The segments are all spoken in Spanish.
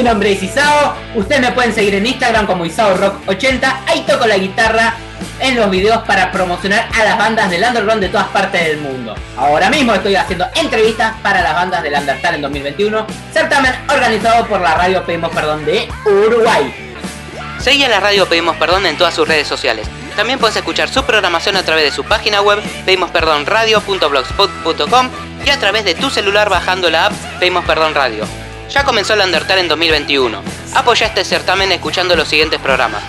Mi nombre es Isao. Ustedes me pueden seguir en Instagram como IsaoRock80. Ahí toco la guitarra en los videos para promocionar a las bandas del underground de todas partes del mundo. Ahora mismo estoy haciendo entrevistas para las bandas del Undertale en 2021, certamen organizado por la radio Pedimos Perdón de Uruguay. Seguí a la radio Pedimos Perdón en todas sus redes sociales. También puedes escuchar su programación a través de su página web pedimosperdonradio.blogspot.com y a través de tu celular bajando la app Pedimos Perdón Radio. Ya comenzó el Undertale en 2021. Apoya este certamen escuchando los siguientes programas.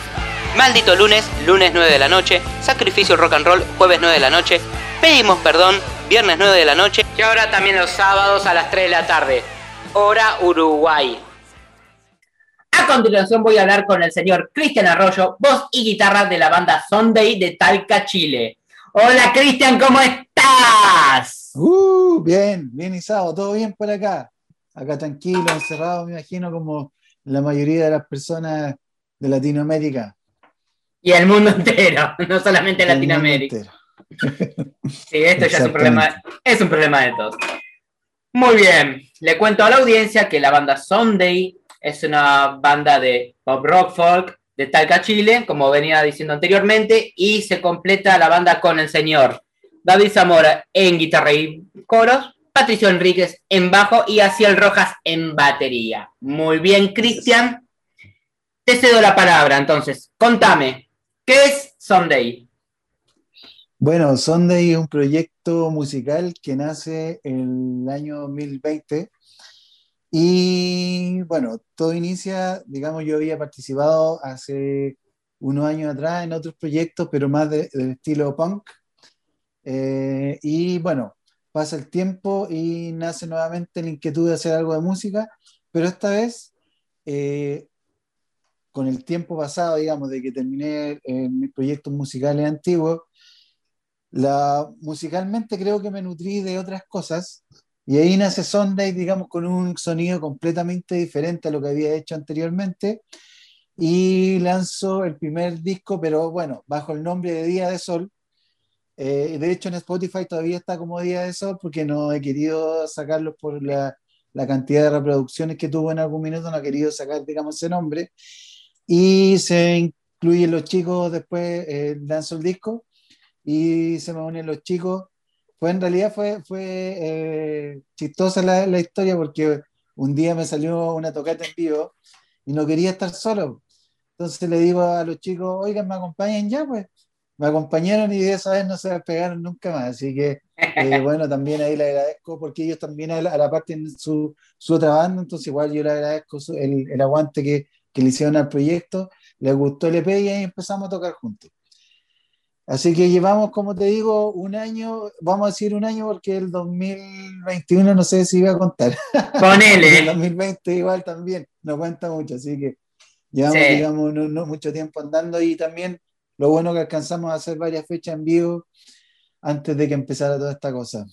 Maldito lunes, lunes 9 de la noche, Sacrificio Rock and Roll, jueves 9 de la noche, Pedimos Perdón, viernes 9 de la noche y ahora también los sábados a las 3 de la tarde, hora Uruguay. A continuación voy a hablar con el señor Cristian Arroyo, voz y guitarra de la banda Sunday de Talca, Chile. Hola Cristian, ¿cómo estás? Uh, bien, bien Isao, todo bien por acá. Acá tranquilo, encerrado, me imagino, como la mayoría de las personas de Latinoamérica. Y el mundo entero, no solamente Latinoamérica. Sí, esto ya es un problema, es un problema de todos. Muy bien, le cuento a la audiencia que la banda Sunday es una banda de pop rock folk de Talca, Chile, como venía diciendo anteriormente, y se completa la banda con el señor David Zamora en guitarra y coros, Patricio Enríquez en bajo y Aciel Rojas en batería. Muy bien, Cristian. Te cedo la palabra, entonces. Contame, ¿qué es Sunday? Bueno, Sunday es un proyecto musical que nace en el año 2020 y bueno, todo inicia, digamos, yo había participado hace unos años atrás en otros proyectos, pero más de, del estilo punk. Eh, y bueno, pasa el tiempo y nace nuevamente la inquietud de hacer algo de música, pero esta vez, eh, con el tiempo pasado, digamos, de que terminé eh, mis proyectos musicales antiguos, musicalmente creo que me nutrí de otras cosas y ahí nace Sunday, digamos, con un sonido completamente diferente a lo que había hecho anteriormente y lanzó el primer disco, pero bueno, bajo el nombre de Día de Sol, eh, de hecho, en Spotify todavía está como Día de Sol porque no he querido sacarlo por la, la, cantidad de reproducciones que tuvo en algún minuto, no he querido sacar, digamos, ese nombre. Y se incluyen los chicos después, eh, lanzo el disco y se me unen los chicos. Pues en realidad fue, fue eh, chistosa la, la, historia porque un día me salió una tocata en vivo y no quería estar solo. Entonces le digo a los chicos, oigan, me acompañan ya, pues me acompañaron y de esa vez no se despegaron nunca más. Así que, eh, bueno, también ahí le agradezco porque ellos también a la, a la parte en su, su, otra banda, entonces igual yo le agradezco el, el aguante que, que, le hicieron al proyecto, les gustó el EP y ahí empezamos a tocar juntos. Así que llevamos, como te digo, un año, vamos a decir un año porque el 2021 no sé si iba a contar. Ponele. el 2020 igual también, no cuenta mucho, así que llevamos, sí. digamos, no, no mucho tiempo andando y también lo bueno que alcanzamos a hacer varias fechas en vivo antes de que empezara toda esta cosa.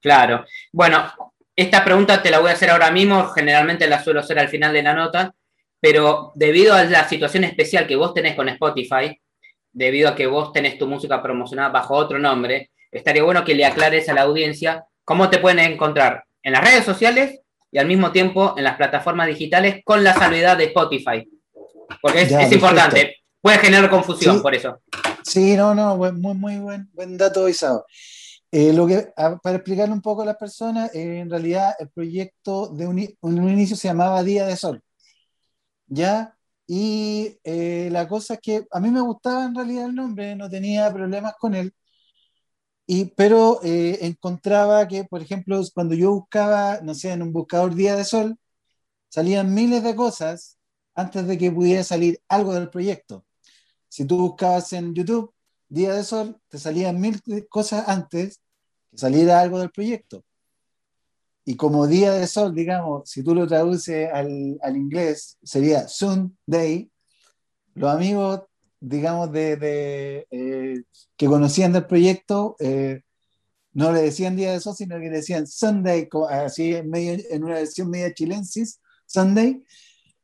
Claro. Bueno, esta pregunta te la voy a hacer ahora mismo, generalmente la suelo hacer al final de la nota, pero debido a la situación especial que vos tenés con Spotify, debido a que vos tenés tu música promocionada bajo otro nombre, estaría bueno que le aclares a la audiencia cómo te pueden encontrar en las redes sociales y al mismo tiempo en las plataformas digitales con la salvedad de Spotify. Porque es, ya, es importante puede generar confusión sí, por eso. Sí, no, no, muy, muy buen, buen dato, Isao. Eh, lo que, para explicarle un poco a las personas, eh, en realidad el proyecto de un, un, inicio se llamaba Día de Sol. ¿Ya? Y eh, la cosa es que a mí me gustaba en realidad el nombre, no tenía problemas con él. Y, pero eh, encontraba que, por ejemplo, cuando yo buscaba, no sé, en un buscador Día de Sol, salían miles de cosas antes de que pudiera salir algo del proyecto si tú buscabas en YouTube Día de Sol, te salían mil cosas antes que saliera algo del proyecto. Y como Día de Sol, digamos, si tú lo traduces al, al inglés, sería Sunday. Los amigos, digamos, de, de eh, que conocían del proyecto, eh, no le decían Día de Sol, sino que le decían Sunday, así en, medio, en una versión media chilensis, Sunday.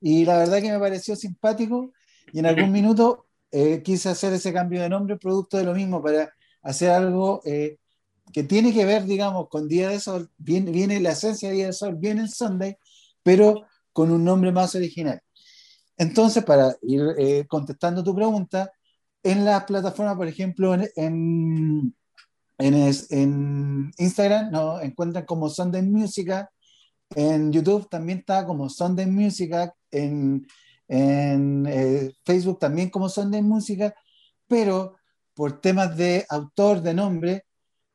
Y la verdad que me pareció simpático y en algún minuto eh, quise hacer ese cambio de nombre producto de lo mismo para hacer algo eh, que tiene que ver, digamos, con Día de Sol, viene, viene, la esencia de Día de Sol, viene el Sunday, pero con un nombre más original. Entonces, para ir eh, contestando tu pregunta, en las plataformas, por ejemplo, en, en, en, Instagram nos encuentran como Sunday Música, en YouTube también está como Sunday Música, en, en eh, Facebook también como Sunday Música, pero por temas de autor, de nombre,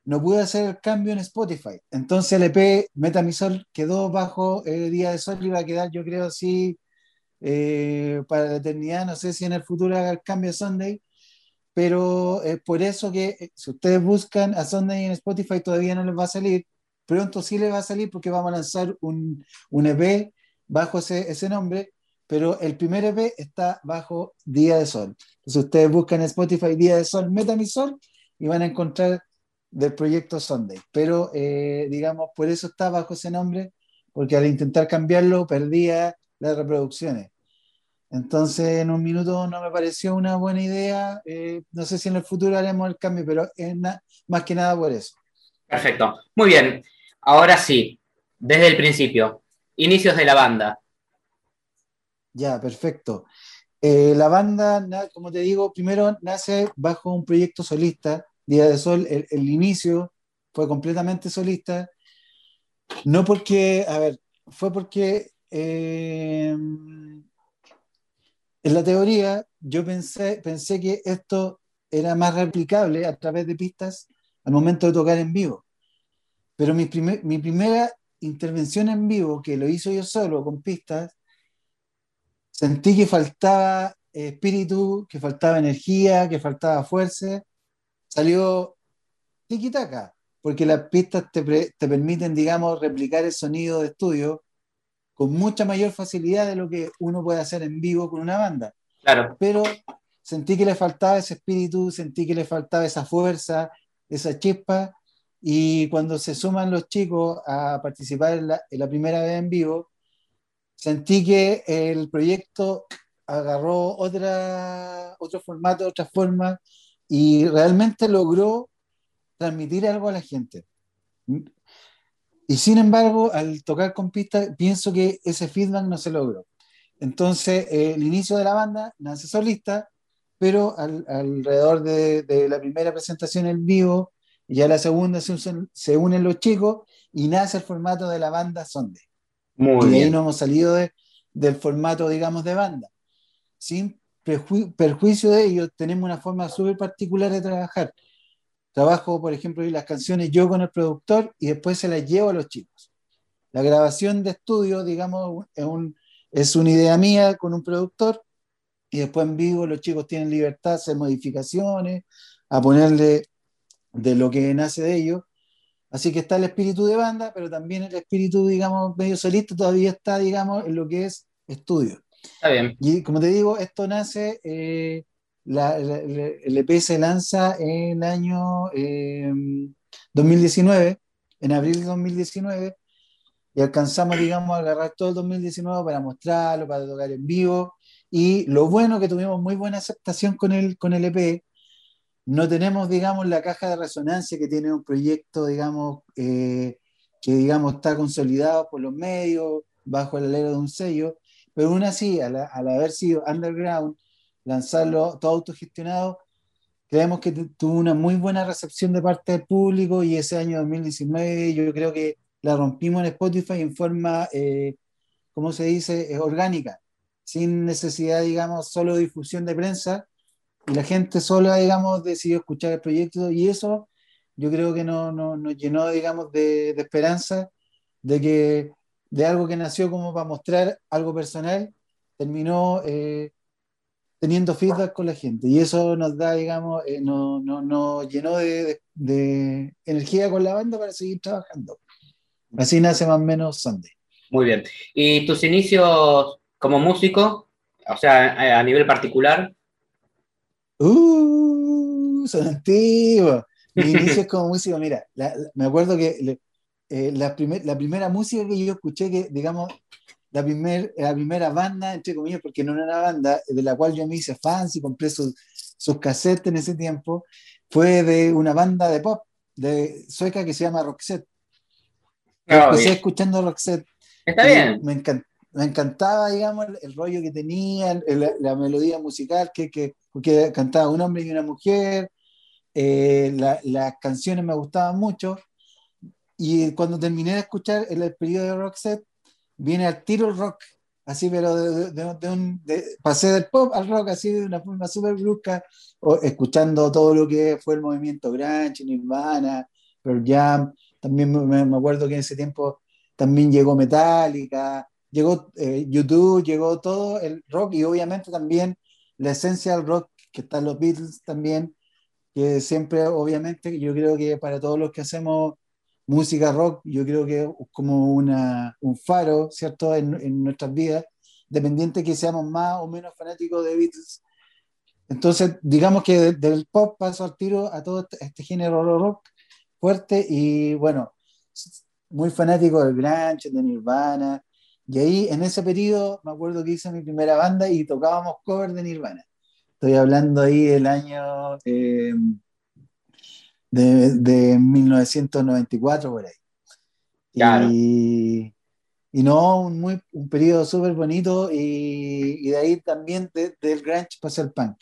no pude hacer el cambio en Spotify. Entonces el EP Metamisol quedó bajo el Día de Sol y va a quedar, yo creo, así eh, para la eternidad. No sé si en el futuro haga el cambio a Sunday, pero es por eso que eh, si ustedes buscan a Sunday en Spotify todavía no les va a salir. Pronto sí les va a salir porque vamos a lanzar un, un EP bajo ese, ese nombre, pero el primer EP está bajo Día de Sol. Entonces ustedes buscan en Spotify Día de Sol, Metamisol y van a encontrar del proyecto Sunday. Pero, eh, digamos, por eso está bajo ese nombre, porque al intentar cambiarlo perdía las reproducciones. Entonces, en un minuto no me pareció una buena idea. Eh, no sé si en el futuro haremos el cambio, pero es más que nada por eso. Perfecto. Muy bien. Ahora sí, desde el principio, inicios de la banda. Ya, perfecto. Eh, la banda, como te digo, primero nace bajo un proyecto solista Día de Sol, el, inicio fue completamente solista. No porque, a ver, fue porque eh, en la teoría yo pensé, pensé que esto era más replicable a través de pistas al momento de tocar en vivo. Pero mi, mi primera intervención en vivo, que lo hizo yo solo con pistas, sentí que faltaba espíritu, que faltaba energía, que faltaba fuerza salió tiki-taka, porque las pistas te, te, permiten, digamos, replicar el sonido de estudio con mucha mayor facilidad de lo que uno puede hacer en vivo con una banda. Claro. Pero sentí que le faltaba ese espíritu, sentí que le faltaba esa fuerza, esa chispa, y cuando se suman los chicos a participar en la, en la primera vez en vivo, sentí que el proyecto agarró otra, otro formato, otra forma, y realmente logró transmitir algo a la gente. Y sin embargo, al tocar con pista, pienso que ese feedback no se logró. Entonces, eh, el inicio de la banda nace solista, pero alrededor de, la primera presentación en vivo, ya la segunda se, unen los chicos y nace el formato de la banda Sonde. Muy y ahí no hemos salido del formato, digamos, de banda. Sin perjuicio de ello, tenemos una forma súper particular de trabajar. Trabajo, por ejemplo, las canciones yo con el productor y después se las llevo a los chicos. La grabación de estudio, digamos, es, un, es una idea mía con un productor y después en vivo los chicos tienen libertad hacer modificaciones, a ponerle de lo que nace de ellos. Así que está el espíritu de banda, pero también el espíritu, digamos, medio solista todavía está, digamos, en lo que es estudio. Está bien. Y como te digo, esto nace, eh, el EP se lanza en el año 2019, em, en abril de 2019, y alcanzamos, digamos, a agarrar todo el 2019 para mostrarlo, para tocar en vivo. Y lo bueno que tuvimos muy buena aceptación con el, con el EP. No tenemos, digamos, la caja de resonancia que tiene un proyecto, digamos, eh, que, digamos, está consolidado por los medios, bajo el alero de un sello. Pero aún así, al, haber sido underground, lanzarlo todo autogestionado, creemos que tuvo una muy buena recepción de parte del público y ese año 2019 yo creo que la rompimos en Spotify en forma, eh, ¿cómo se dice?, orgánica, sin necesidad, digamos, solo difusión de prensa y la gente sola, digamos, decidió escuchar el proyecto y eso yo creo que no, no, nos llenó, digamos, de, de esperanza de que de algo que nació como para mostrar algo personal, terminó eh, teniendo feedback con la gente. Y eso nos da, digamos, eh, nos no, llenó de, energía con la banda para seguir trabajando. Así nace más o menos Sunday. Muy bien. ¿Y tus inicios como músico? O sea, a nivel particular. Uh, son antiguos. Mis inicios como músico, mira, me acuerdo que eh, la, la primera música que yo escuché, que digamos, la, primer, la primera banda, entre comillas, porque no era una banda, de la cual yo me hice fans y compré sus, sus cassettes en ese tiempo, fue de una banda de pop de sueca que se llama Roxette. Ah, empecé escuchando Roxette. Está bien. Me, me encantaba, digamos, el, rollo que tenía, la melodía musical, que, que, que, cantaba un hombre y una mujer, eh, las canciones me gustaban mucho, y cuando terminé de escuchar el, el periodo de Roxette, viene al tiro el rock, así, pero de, un, pasé del pop al rock así de una forma súper brusca, escuchando todo lo que fue el movimiento grunge, Nirvana, Pearl Jam, también me, acuerdo que en ese tiempo también llegó Metallica, llegó eh, YouTube, llegó todo el rock y obviamente también la esencia del rock que están los Beatles también, que siempre obviamente yo creo que para todos los que hacemos música rock, yo creo que es como una, un faro, ¿cierto?, en, en nuestras vidas, dependiente que seamos más o menos fanáticos de Beatles. Entonces, digamos que del pop paso al tiro a todo este, este género rock fuerte y bueno, muy fanático del grunge, de Nirvana. Y ahí, en ese periodo, me acuerdo que hice mi primera banda y tocábamos cover de Nirvana. Estoy hablando ahí del año eh, de, 1994 por ahí. Y, y, no, un, muy, un periodo súper bonito y, y, de ahí también del grunge pasé al punk.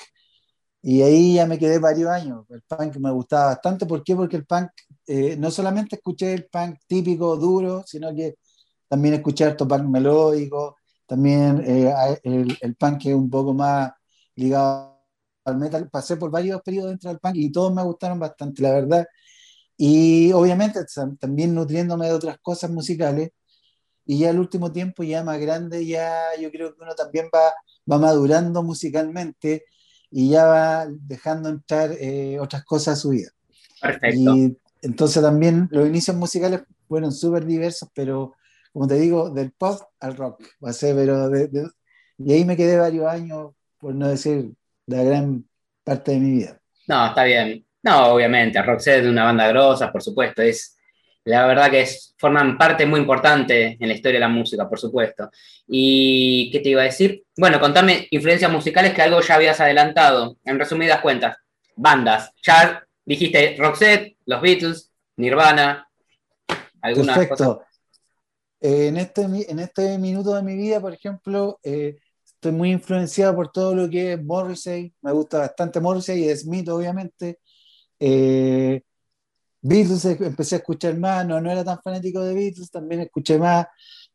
Y ahí ya me quedé varios años. El punk me gustaba bastante. ¿Por qué? Porque el punk, eh, no solamente escuché el punk típico, duro, sino que también escuché el punk melódico, también eh, el, el, punk que es un poco más ligado al metal, pasé por varios periodos dentro del punk y todos me gustaron bastante, la verdad. Y obviamente también nutriéndome de otras cosas musicales. Y ya el último tiempo, ya más grande, ya yo creo que uno también va, va madurando musicalmente y ya va dejando entrar eh, otras cosas a su vida. Perfecto. Y entonces también los inicios musicales fueron súper diversos, pero como te digo, del pop al rock, va a ser, pero de, y ahí me quedé varios años, por no decir la gran parte de mi vida. No, está bien. No, obviamente, Roxette es una banda grosa, por supuesto, es la verdad que es, forman parte muy importante en la historia de la música, por supuesto. ¿Y qué te iba a decir? Bueno, contame influencias musicales que algo ya habías adelantado, en resumidas cuentas. Bandas, ya dijiste Roxette, los Beatles, Nirvana, algunas Perfecto. En, este, en este minuto de mi vida, por ejemplo, eh, estoy muy influenciado por todo lo que es Morrissey, me gusta bastante Morrissey y Smith, obviamente. Eh, Beatles empecé a escuchar más, no, no era tan fanático de Beatles, también escuché más,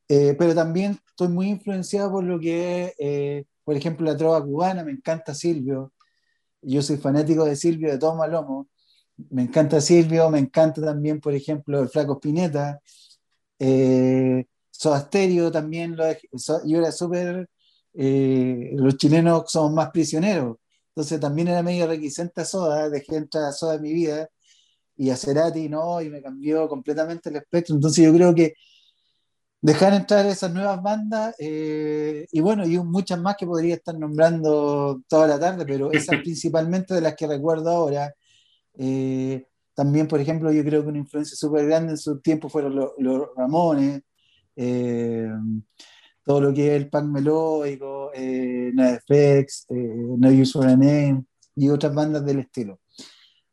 eh, pero también estoy muy influenciado por lo que es, eh, por ejemplo, la trova cubana, me encanta Silvio, yo soy fanático de Silvio, de Tom Malomo, me encanta Silvio, me encanta también, por ejemplo, el Flaco Spinetta, eh, Soda también, lo, yo era súper eh, los chilenos somos más prisioneros. Entonces también era medio requisente a Soda, dejé entrar a Soda en mi vida y a Cerati no, y me cambió completamente el espectro. Entonces yo creo que dejar entrar esas nuevas bandas eh, y bueno, y muchas más que podría estar nombrando toda la tarde, pero esas principalmente de las que recuerdo ahora. Eh, también, por ejemplo, yo creo que una influencia súper grande en su tiempo fueron los, Ramones todo lo que es el punk melódico, eh, NoFX, eh, No Use for a Name y otras bandas del estilo.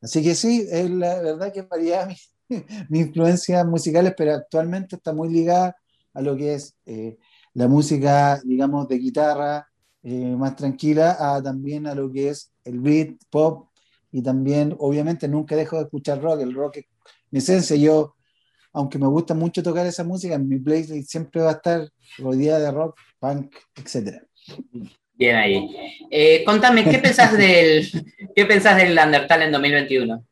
Así que sí, es la verdad que varía mis mi influencias musicales, pero actualmente está muy ligada a lo que es eh, la música, digamos, de guitarra eh, más tranquila, a también a lo que es el beat, pop, y también, obviamente, nunca dejo de escuchar rock. El rock es mi esencia. Yo aunque me gusta mucho tocar esa música, en mi playlist siempre va a estar rodeada de rock, punk, etc. Bien ahí. Eh, contame, ¿qué pensás del, ¿qué pensás del Undertale en 2021?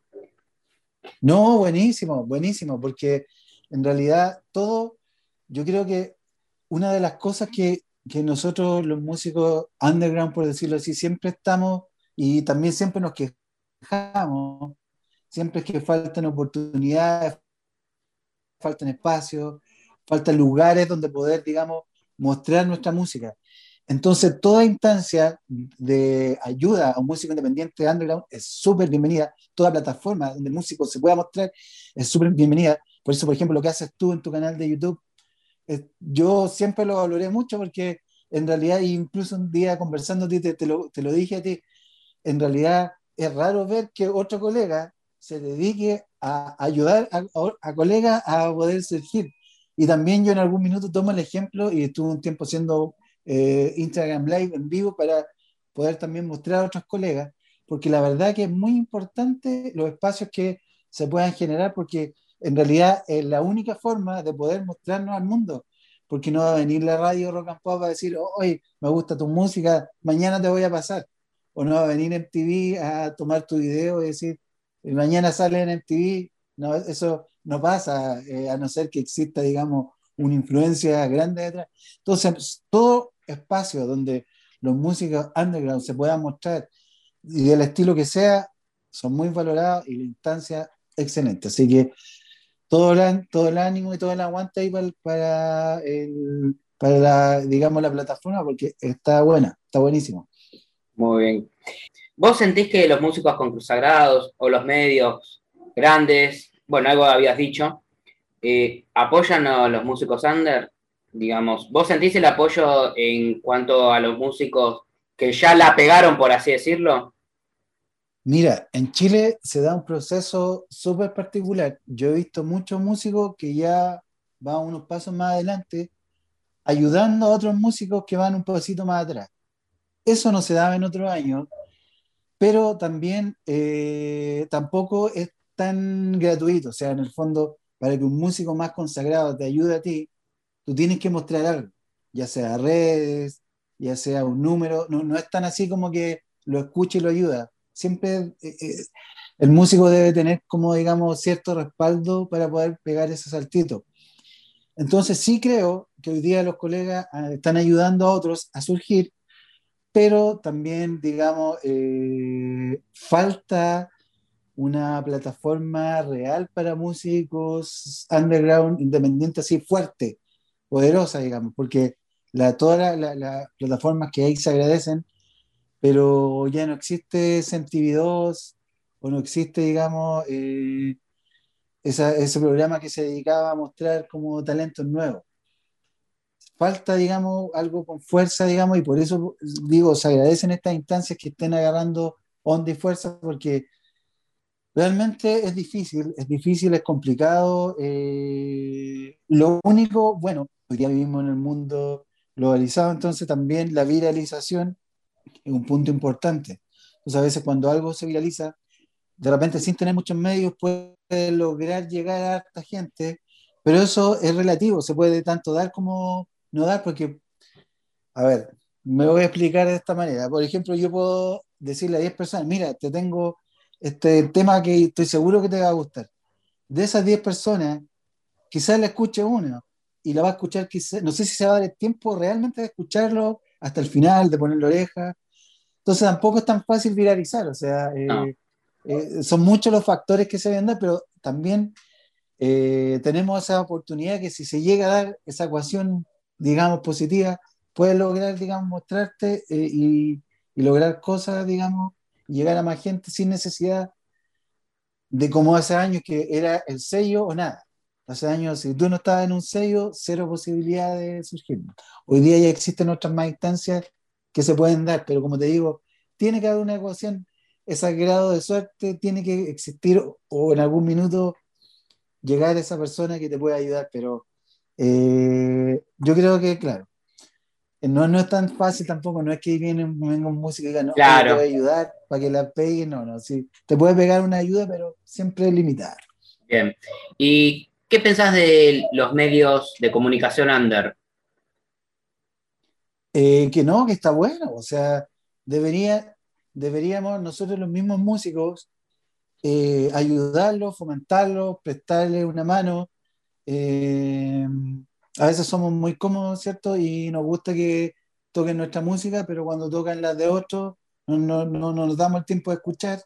No, buenísimo, buenísimo, porque en realidad todo, yo creo que una de las cosas que, que nosotros los músicos underground, por decirlo así, siempre estamos y también siempre nos quejamos, siempre es que faltan oportunidades, faltan espacios, faltan lugares donde poder, digamos, mostrar nuestra música. Entonces, toda instancia de ayuda a un músico independiente underground es súper bienvenida. Toda plataforma donde el músico se pueda mostrar es súper bienvenida. Por eso, por ejemplo, lo que haces tú en tu canal de YouTube, yo siempre lo valoré mucho porque en realidad, incluso un día conversando, te, te, lo, te lo dije a ti, en realidad es raro ver que otro colega se dedique a ayudar a, a colegas a poder surgir. Y también yo en algún minuto tomo el ejemplo y estuve un tiempo haciendo eh, Instagram Live en vivo para poder también mostrar a otros colegas, porque la verdad que es muy importante los espacios que se puedan generar, porque en realidad es la única forma de poder mostrarnos al mundo, porque no va a venir la radio Rock and Pop a decir, oye, me gusta tu música, mañana te voy a pasar, o no va a venir en TV a tomar tu video y decir, mañana sale en MTV, no, eso no pasa, eh, a no ser que exista, digamos, una influencia grande detrás. Entonces, todo espacio donde los músicos underground se puedan mostrar y del estilo que sea, son muy valorados y la instancia excelente. Así que todo el, todo el ánimo y todo el aguante ahí para, para, el, para la, digamos, la plataforma porque está buena, está buenísimo. Muy bien. ¿Vos sentís que los músicos consagrados o los medios grandes, bueno, algo habías dicho, eh, apoyan a los músicos under? Digamos, ¿vos sentís el apoyo en cuanto a los músicos que ya la pegaron, por así decirlo? Mira, en Chile se da un proceso súper particular. Yo he visto muchos músicos que ya van unos pasos más adelante, ayudando a otros músicos que van un poquito más atrás. Eso no se daba en otros años pero también eh, tampoco es tan gratuito. O sea, en el fondo, para que un músico más consagrado te ayude a ti, tú tienes que mostrar algo, ya sea redes, ya sea un número. No, no es tan así como que lo escuche y lo ayuda. Siempre eh, eh, el músico debe tener como, digamos, cierto respaldo para poder pegar ese saltito. Entonces sí creo que hoy día los colegas ah, están ayudando a otros a surgir pero también, digamos, eh, falta una plataforma real para músicos underground, independientes, así fuerte, poderosa, digamos, porque la, todas las plataformas que hay se agradecen, pero ya no existe MTV2 o no existe, digamos, eh, ese programa que se dedicaba a mostrar como talentos nuevos falta, digamos, algo con fuerza, digamos, y por eso digo, se agradecen estas instancias que estén agarrando onda y fuerza, porque realmente es difícil, es difícil, es complicado. Eh, lo único, bueno, hoy día vivimos en el mundo globalizado, entonces también la viralización es un punto importante. Entonces, a veces cuando algo se viraliza, de repente sin tener muchos medios puede lograr llegar a harta gente, pero eso es relativo, se puede tanto dar como no dar porque, a ver, me voy a explicar de esta manera. Por ejemplo, yo puedo decirle a 10 personas, mira, te tengo este tema que estoy seguro que te va a gustar. De esas 10 personas, quizás la escuche uno y la va a escuchar, quizás, no sé si se va a dar el tiempo realmente de escucharlo hasta el final, de ponerle oreja. Entonces tampoco es tan fácil viralizar, o sea, eh, eh, son muchos los factores que se venden, pero también eh, tenemos esa oportunidad que si se llega a dar esa ecuación digamos, positiva, puedes lograr, digamos, mostrarte eh, y, lograr cosas, digamos, llegar a más gente sin necesidad de como hace años que era el sello o nada. Hace años, si tú no estabas en un sello, cero posibilidad de surgir. Hoy día ya existen otras más instancias que se pueden dar, pero como te digo, tiene que haber una ecuación, ese grado de suerte tiene que existir o en algún minuto llegar a esa persona que te pueda ayudar, pero eh, yo creo que, claro, no, no es tan fácil tampoco, no es que viene, venga un músico y diga, no, claro. te voy a ayudar para que la pegue, no, no, sí, te puede pegar una ayuda, pero siempre limitada. Bien, ¿y qué pensás de los medios de comunicación under? Eh, que no, que está bueno, o sea, debería, deberíamos nosotros los mismos músicos eh, ayudarlos, fomentarlos, prestarles una mano, eh, a veces somos muy cómodos, ¿cierto? Y nos gusta que toquen nuestra música, pero cuando tocan las de otros, no, nos damos el tiempo de escuchar.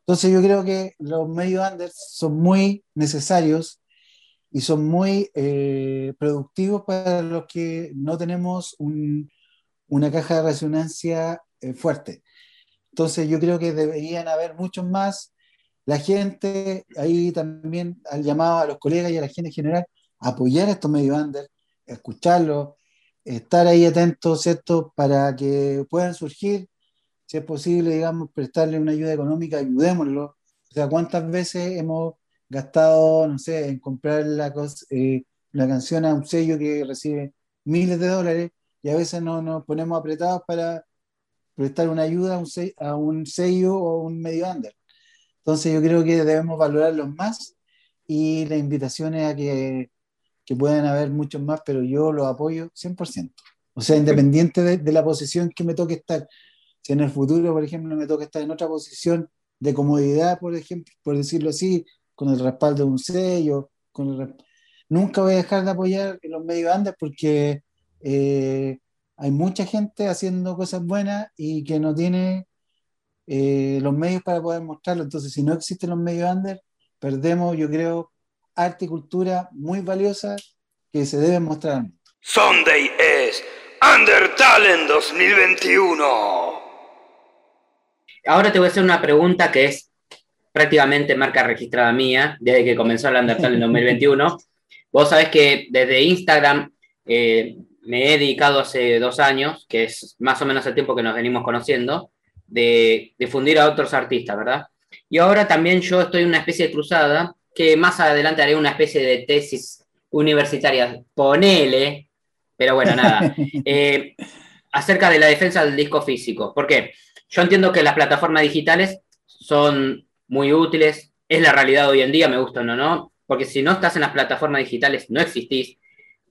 Entonces yo creo que los medios Anders son muy necesarios y son muy eh, productivos para los que no tenemos una caja de resonancia eh, fuerte. Entonces yo creo que deberían haber muchos más la gente, ahí también al llamado a los colegas y a la gente en general, apoyar a estos medios under, escucharlos, estar ahí atentos, ¿cierto? Para que puedan surgir, si es posible, digamos, prestarle una ayuda económica, ayudémoslo. O sea, ¿cuántas veces hemos gastado, no sé, en comprar la cosa, eh, canción a un sello que recibe miles de dólares y a veces no nos ponemos apretados para prestar una ayuda a un, sello, a un sello o un medio under. Entonces yo creo que debemos valorarlos más y la invitación es a que, que puedan haber muchos más, pero yo los apoyo 100%. O sea, independiente de, de, la posición que me toque estar. Si en el futuro, por ejemplo, me toca estar en otra posición de comodidad, por ejemplo, por decirlo así, con el respaldo de un sello, con el, nunca voy a dejar de apoyar los medios andes porque eh, hay mucha gente haciendo cosas buenas y que no tiene eh, los medios para poder mostrarlo. Entonces, si no existen los medios under, perdemos, yo creo, arte y cultura muy valiosa que se deben mostrar. Sunday es Under Talent 2021. Ahora te voy a hacer una pregunta que es prácticamente marca registrada mía desde que comenzó el Under Talent 2021. Vos sabés que desde Instagram eh, me he dedicado hace dos años, que es más o menos el tiempo que nos venimos conociendo, de difundir a otros artistas, ¿verdad? Y ahora también yo estoy en una especie de cruzada, que más adelante haré una especie de tesis universitaria, ponele, pero bueno, nada, eh, acerca de la defensa del disco físico. ¿Por qué? Yo entiendo que las plataformas digitales son muy útiles, es la realidad hoy en día, me gusta o no, no, porque si no estás en las plataformas digitales no existís,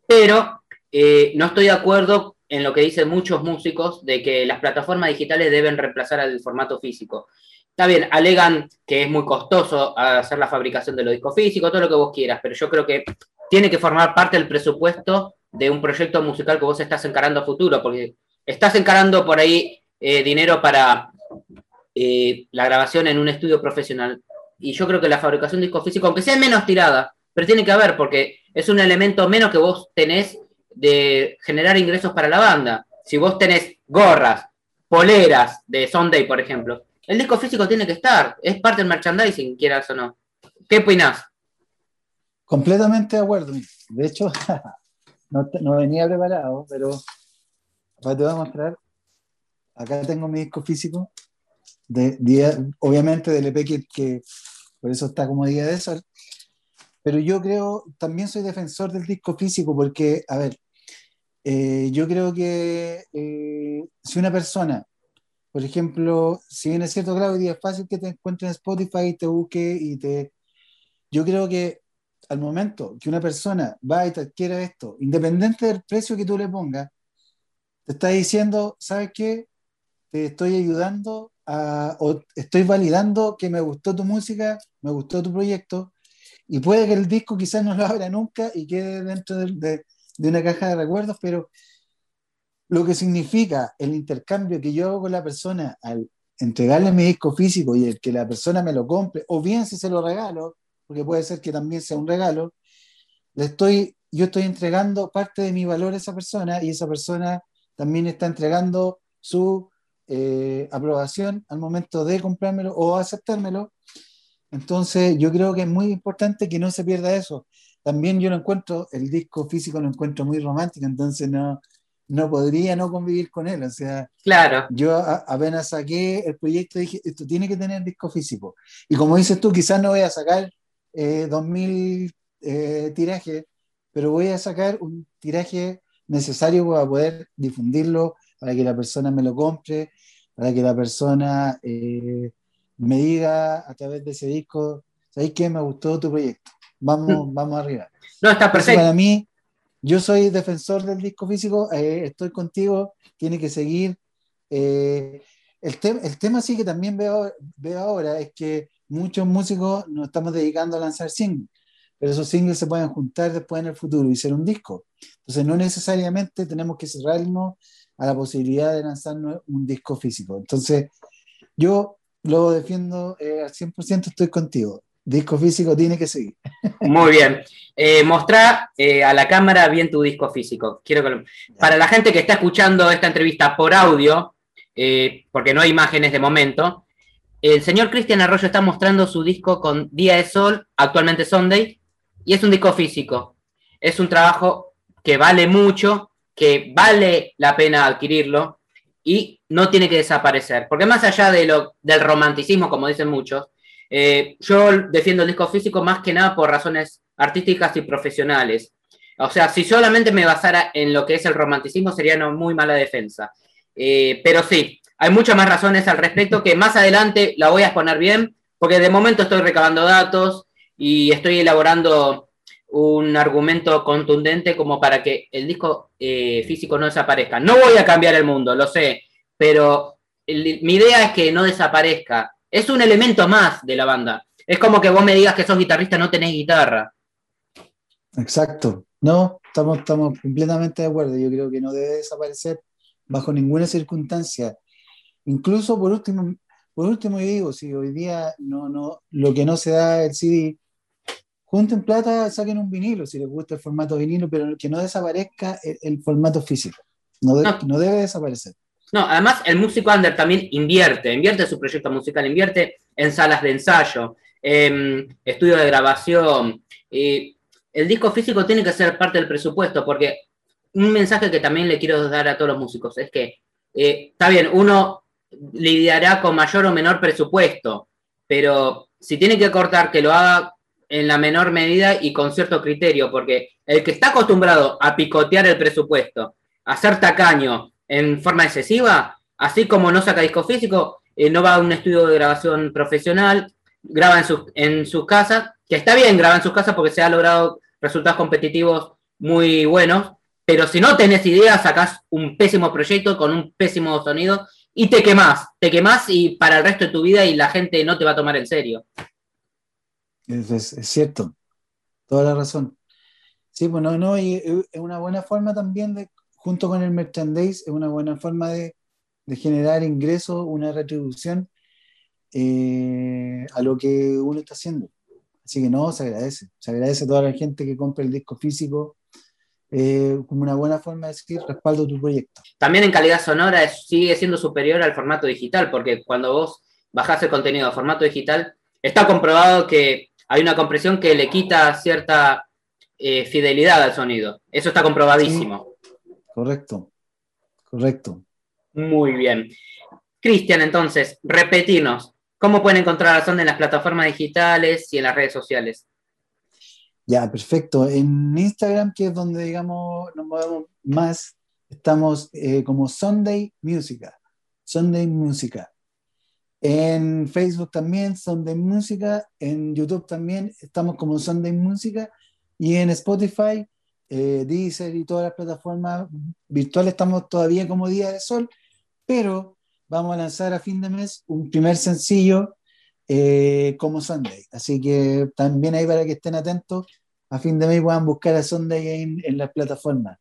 pero eh, no estoy de acuerdo en lo que dicen muchos músicos de que las plataformas digitales deben reemplazar al formato físico. Está bien, alegan que es muy costoso hacer la fabricación de los discos físicos, todo lo que vos quieras, pero yo creo que tiene que formar parte del presupuesto de un proyecto musical que vos estás encarando a futuro, porque estás encarando por ahí eh, dinero para eh, la grabación en un estudio profesional, y yo creo que la fabricación de disco físico, aunque sea menos tirada, pero tiene que haber, porque es un elemento menos que vos tenés de generar ingresos para la banda. Si vos tenés gorras, poleras de Sunday, por ejemplo, el disco físico tiene que estar, es parte del merchandising, quieras o no. ¿Qué opinás? Completamente de acuerdo. De hecho, no, venía preparado, pero te voy a mostrar. Acá tengo mi disco físico de día, obviamente del EP que, por eso está como día de sol. Pero yo creo, también soy defensor del disco físico porque, a ver, eh, yo creo que eh, si una persona, por ejemplo, si bien es cierto, Claudia, es fácil que te encuentres en Spotify y te busque y te... Yo creo que al momento que una persona va y te adquiere esto, independiente del precio que tú le pongas, te está diciendo, ¿sabes qué? Te estoy ayudando o estoy validando que me gustó tu música, me gustó tu proyecto, y puede que el disco quizás no lo abra nunca y quede dentro de, de, una caja de recuerdos, pero lo que significa el intercambio que yo hago con la persona al entregarle mi disco físico y el que la persona me lo compre, o bien si se lo regalo, porque puede ser que también sea un regalo, le estoy, yo estoy entregando parte de mi valor a esa persona y esa persona también está entregando su eh, aprobación al momento de comprármelo o aceptármelo. Entonces, yo creo que es muy importante que no se pierda eso. También yo lo encuentro, el disco físico lo encuentro muy romántico, entonces no, no podría no convivir con él. O sea, claro. yo apenas saqué el proyecto dije, esto tiene que tener disco físico. Y como dices tú, quizás no voy a sacar eh, 2000 eh, tirajes, pero voy a sacar un tiraje necesario para poder difundirlo, para que la persona me lo compre, para que la persona eh, me diga a través de ese disco, ¿sabes qué? Me gustó tu proyecto. Vamos, vamos arriba. No, está perfecto. para mí, yo soy defensor del disco físico, eh, estoy contigo, tiene que seguir. Eh, el, el tema sí que también veo, veo ahora es que muchos músicos nos estamos dedicando a lanzar singles, pero esos singles se pueden juntar después en el futuro y ser un disco. Entonces no necesariamente tenemos que cerrarnos a la posibilidad de lanzar un disco físico. Entonces, yo lo defiendo eh, al 100%, estoy contigo. Disco físico tiene que seguir. Muy bien. Eh, mostrar eh, a la cámara bien tu disco físico. Quiero Para la gente que está escuchando esta entrevista por audio, eh, porque no hay imágenes de momento, el señor Cristian Arroyo está mostrando su disco con Día de Sol, actualmente Sunday, y es un disco físico. Es un trabajo que vale mucho, que vale la pena adquirirlo y no tiene que desaparecer. Porque más allá de lo, del romanticismo, como dicen muchos, eh, yo defiendo el disco físico más que nada por razones artísticas y profesionales. O sea, si solamente me basara en lo que es el romanticismo, sería una muy mala defensa. Eh, pero sí, hay muchas más razones al respecto que más adelante la voy a exponer bien, porque de momento estoy recabando datos y estoy elaborando un argumento contundente como para que el disco eh, físico no desaparezca. No voy a cambiar el mundo, lo sé, pero mi idea es que no desaparezca. Es un elemento más de la banda. Es como que vos me digas que sos guitarrista, no tenés guitarra. Exacto. No, estamos, estamos completamente de acuerdo. Yo creo que no debe desaparecer bajo ninguna circunstancia. Incluso por último, por último yo digo, si hoy día no, no, lo que no se da el CD, junten plata, saquen un vinilo si les gusta el formato vinilo, pero que no desaparezca el, formato físico. No, no. debe desaparecer. No, además el músico under también invierte, invierte su proyecto musical, invierte en salas de ensayo, en estudio de grabación. Y el disco físico tiene que ser parte del presupuesto, porque un mensaje que también le quiero dar a todos los músicos es que eh, está bien, uno lidiará con mayor o menor presupuesto, pero si tiene que cortar, que lo haga en la menor medida y con cierto criterio, porque el que está acostumbrado a picotear el presupuesto, a ser tacaño en forma excesiva, así como no saca disco físico, eh, no va a un estudio de grabación profesional, graba en sus, en sus casas, que está bien, graba en sus casas porque se ha logrado resultados competitivos muy buenos, pero si no tenés idea, sacás un pésimo proyecto con un pésimo sonido y te quemás, te quemás y para el resto de tu vida y la gente no te va a tomar en serio. Es, cierto, toda la razón. Sí, pues no, no, y es una buena forma también de, junto con el merchandise, es una buena forma de, generar ingresos, una retribución eh, a lo que uno está haciendo. Así que no, se agradece. Se agradece a toda la gente que compra el disco físico, eh, como una buena forma de decir respaldo tu proyecto. También en calidad sonora sigue siendo superior al formato digital, porque cuando vos bajás el contenido a formato digital, está comprobado que hay una compresión que le quita cierta eh, fidelidad al sonido. Eso está comprobadísimo. Correcto, correcto. Muy bien. Cristian, entonces, repetirnos, ¿cómo pueden encontrar a Sonda en las plataformas digitales y en las redes sociales? Ya, perfecto. En Instagram, que es donde, digamos, nos movemos más, estamos eh, como Sunday Música. Sunday Música. En Facebook también, Sunday Música. En YouTube también estamos como Sunday Música. Y en Spotify, eh, Deezer y todas las plataformas virtuales estamos todavía como Día de Sol, pero vamos a lanzar a fin de mes un primer sencillo eh, como Sunday. Así que también ahí para que estén atentos, a fin de mes puedan buscar a Sunday en, las plataformas.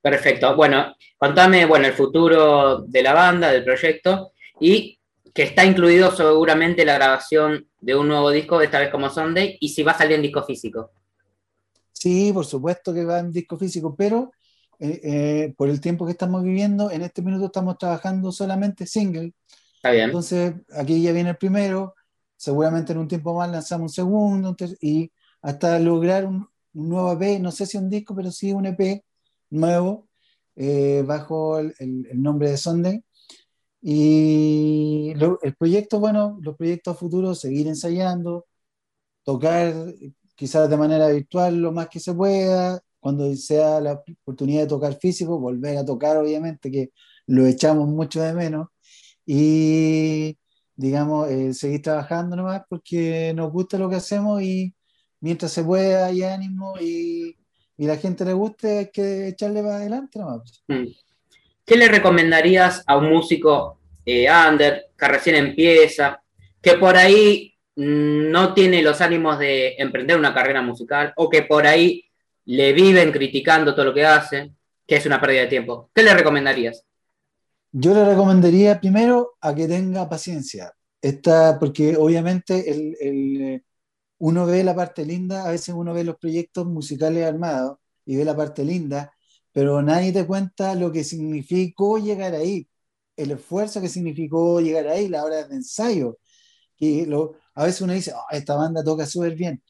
Perfecto. Bueno, contame, bueno, el futuro de la banda, del proyecto, y que está incluido seguramente la grabación de un nuevo disco, esta vez como Sunday, y si va a salir en disco físico. Sí, por supuesto que va en disco físico, pero eh, eh, por el tiempo que estamos viviendo, en este minuto estamos trabajando solamente single. Está bien. Entonces, aquí ya viene el primero, seguramente en un tiempo más lanzamos un segundo y hasta lograr un, nuevo EP, no sé si un disco, pero sí un EP nuevo eh, bajo el, nombre de Sunday. Y el proyecto, bueno, los proyectos futuros, seguir ensayando, tocar quizás de manera virtual lo más que se pueda, cuando sea la oportunidad de tocar físico, volver a tocar, obviamente, que lo echamos mucho de menos. Y digamos, eh, seguir trabajando nomás porque nos gusta lo que hacemos y mientras se pueda hay ánimo y, y la gente le guste, hay que echarle para adelante nomás. Mm. ¿Qué le recomendarías a un músico eh, under que recién empieza, que por ahí no tiene los ánimos de emprender una carrera musical o que por ahí le viven criticando todo lo que hace, que es una pérdida de tiempo? ¿Qué le recomendarías? Yo le recomendaría primero a que tenga paciencia, Esta, porque obviamente el, uno ve la parte linda, a veces uno ve los proyectos musicales armados y ve la parte linda, pero nadie te cuenta lo que significó llegar ahí, el esfuerzo que significó llegar ahí, la hora de ensayo. Que lo, a veces uno dice, oh, esta banda toca súper bien.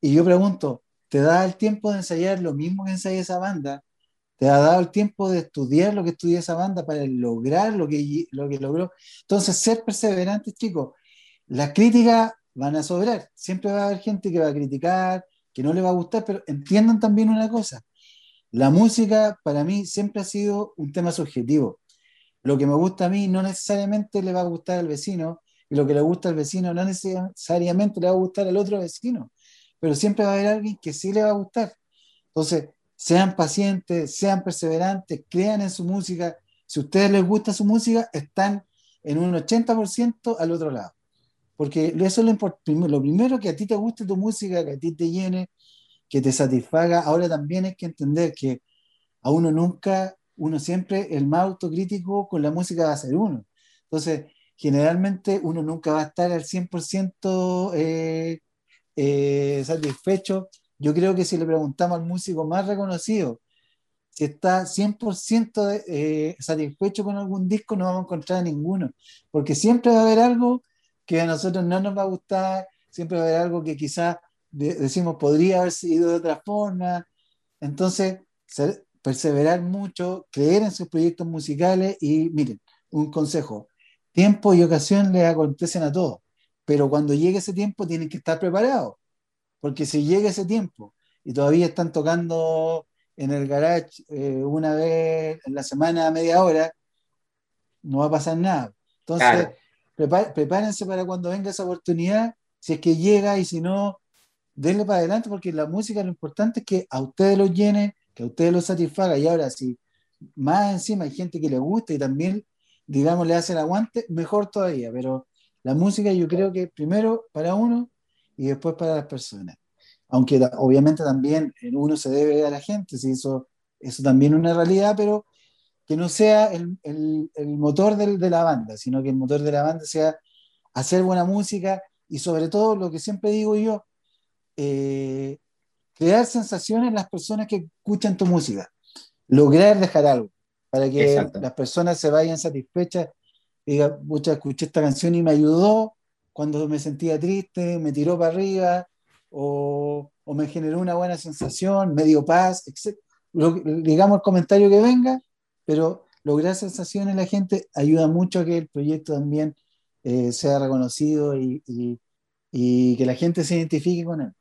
Y yo pregunto, ¿te da el tiempo de ensayar lo mismo que ensaya esa banda? te ha dado el tiempo de estudiar lo que estudia esa banda para lograr lo que, lo que logró. Entonces, ser perseverantes, chicos. Las críticas van a sobrar. Siempre va a haber gente que va a criticar, que no le va a gustar, pero entiendan también una cosa. La música para mí siempre ha sido un tema subjetivo. Lo que me gusta a mí no necesariamente le va a gustar al vecino y lo que le gusta al vecino no necesariamente le va a gustar al otro vecino, pero siempre va a haber alguien que sí le va a gustar. Entonces, sean pacientes, sean perseverantes, crean en su música. Si a ustedes les gusta su música, están en un 80% al otro lado. Porque eso es lo, lo primero que a ti te guste tu música, que a ti te llene, que te satisfaga. Ahora también hay que entender que a uno nunca, uno siempre, el más autocrítico con la música va a ser uno. Entonces, generalmente uno nunca va a estar al 100% eh, eh, satisfecho. Yo creo que si le preguntamos al músico más reconocido si está 100% eh, satisfecho con algún disco, no vamos a encontrar ninguno, porque siempre va a haber algo que a nosotros no nos va a gustar, siempre va a haber algo que quizás decimos podría haber sido de otra forma. Entonces, perseverar mucho, creer en sus proyectos musicales y miren, un consejo, tiempo y ocasión les acontecen a todos, pero cuando llegue ese tiempo tienen que estar preparados, porque si llega ese tiempo y todavía están tocando en el garage eh, una vez en la semana, media hora, no va a pasar nada. Entonces, prepárense para cuando venga esa oportunidad, si es que llega y si no, denle para adelante, porque la música lo importante es que a ustedes los llene, que a ustedes los satisfaga. Y ahora, si más encima hay gente que le gusta y también, digamos, le hace el aguante, mejor todavía. Pero la música yo creo que primero para uno y después para las personas aunque obviamente también uno se debe a la gente, si eso, eso también es una realidad, pero que no sea el, el, el motor del, de la banda, sino que el motor de la banda sea hacer buena música y sobre todo lo que siempre digo yo, eh, crear sensaciones en las personas que escuchan tu música, lograr dejar algo, para que las personas se vayan satisfechas, diga, mucha escuché esta canción y me ayudó cuando me sentía triste, me tiró para arriba, o, me generó una buena sensación, medio paz, digamos el comentario que venga, pero lograr sensaciones en la gente ayuda mucho a que el proyecto también eh, sea reconocido y, que la gente se identifique con él.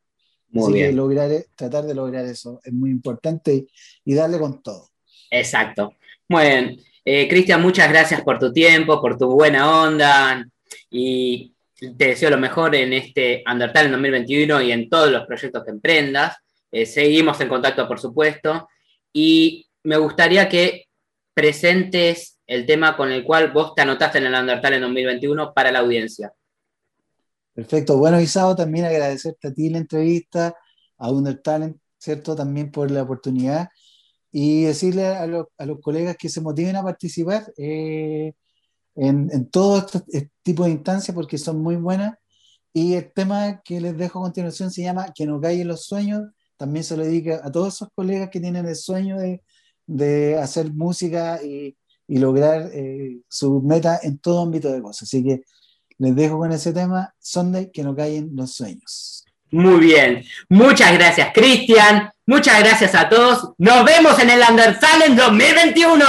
Así que lograr, tratar de lograr eso es muy importante y, darle con todo. Exacto. Muy bien. Eh, Cristian, muchas gracias por tu tiempo, por tu buena onda y te deseo lo mejor en este Undertale en 2021 y en todos los proyectos que emprendas. Eh, seguimos en contacto, por supuesto. Y me gustaría que presentes el tema con el cual vos te anotaste en el Undertale en 2021 para la audiencia. Perfecto. Bueno, Isao, también agradecerte a ti la entrevista, a Undertale, ¿cierto? También por la oportunidad y decirle a, los, colegas que se motiven a participar. Eh, en, en todo este tipo de instancias porque son muy buenas. Y el tema que les dejo a continuación se llama Que no en los sueños. También se lo dedica a todos esos colegas que tienen el sueño de, de hacer música y, y lograr eh, su meta en todo ámbito de cosas. Así que les dejo con ese tema, Sunday, que no en los sueños. Muy bien. Muchas gracias, Cristian. Muchas gracias a todos. Nos vemos en el Undertale en 2021.